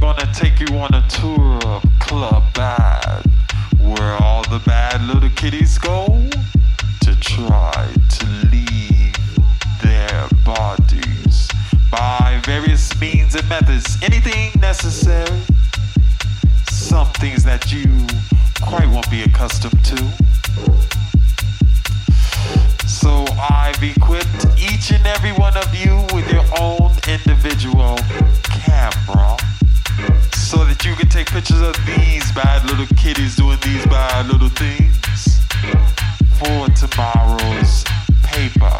gonna take you on a tour of Club Bad, where all the bad little kitties go to try to leave their bodies by various means and methods. Anything necessary, some things that you quite won't be accustomed to. So I've equipped each and every one of you with your own individual camera so that you can take pictures of these bad little kitties doing these bad little things for tomorrow's paper.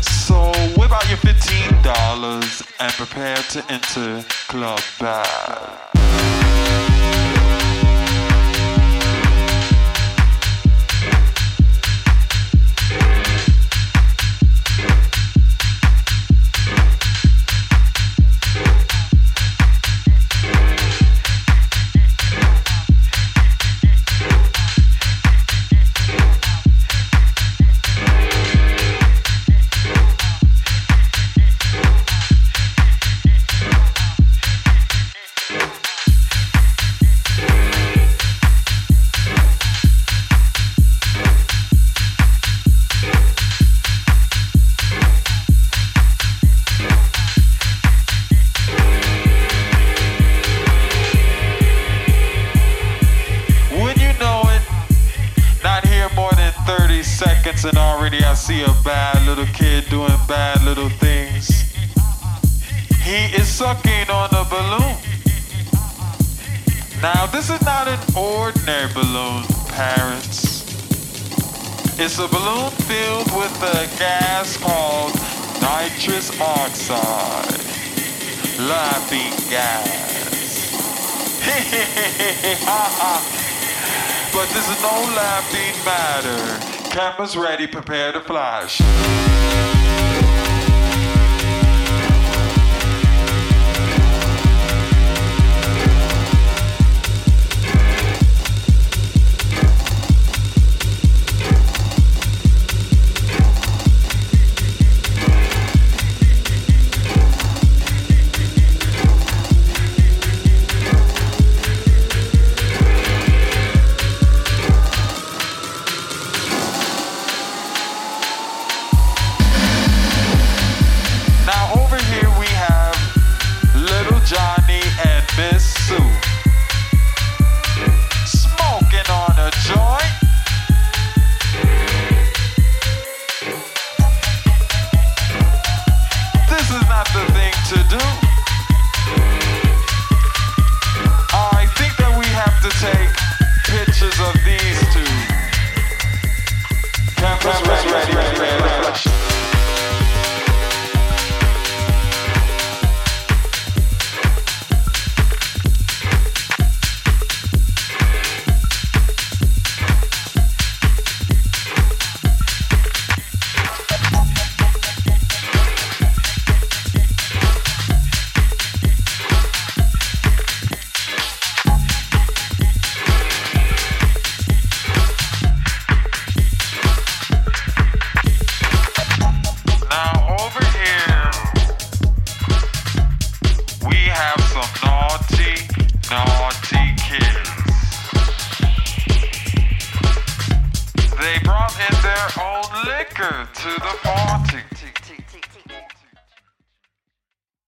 So whip out your $15 and prepare to enter Club Bad. Laughing gas. But this is no laughing matter. Cameras ready, prepare to flash.